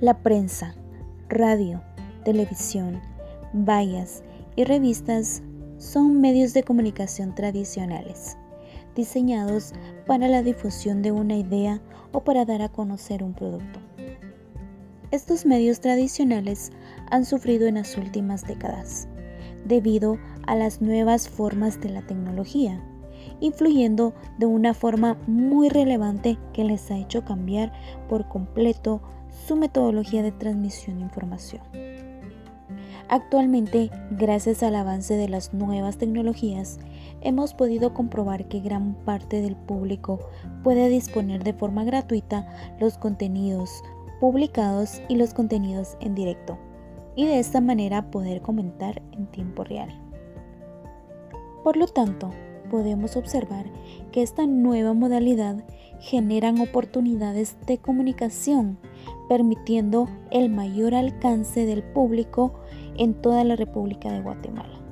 La prensa, radio, televisión, vallas y revistas son medios de comunicación tradicionales, diseñados para la difusión de una idea o para dar a conocer un producto. Estos medios tradicionales han sufrido en las últimas décadas debido a las nuevas formas de la tecnología, influyendo de una forma muy relevante que les ha hecho cambiar por completo su metodología de transmisión de información. Actualmente, gracias al avance de las nuevas tecnologías, hemos podido comprobar que gran parte del público puede disponer de forma gratuita los contenidos publicados y los contenidos en directo, y de esta manera poder comentar en tiempo real. Por lo tanto, podemos observar que esta nueva modalidad generan oportunidades de comunicación, permitiendo el mayor alcance del público en toda la República de Guatemala.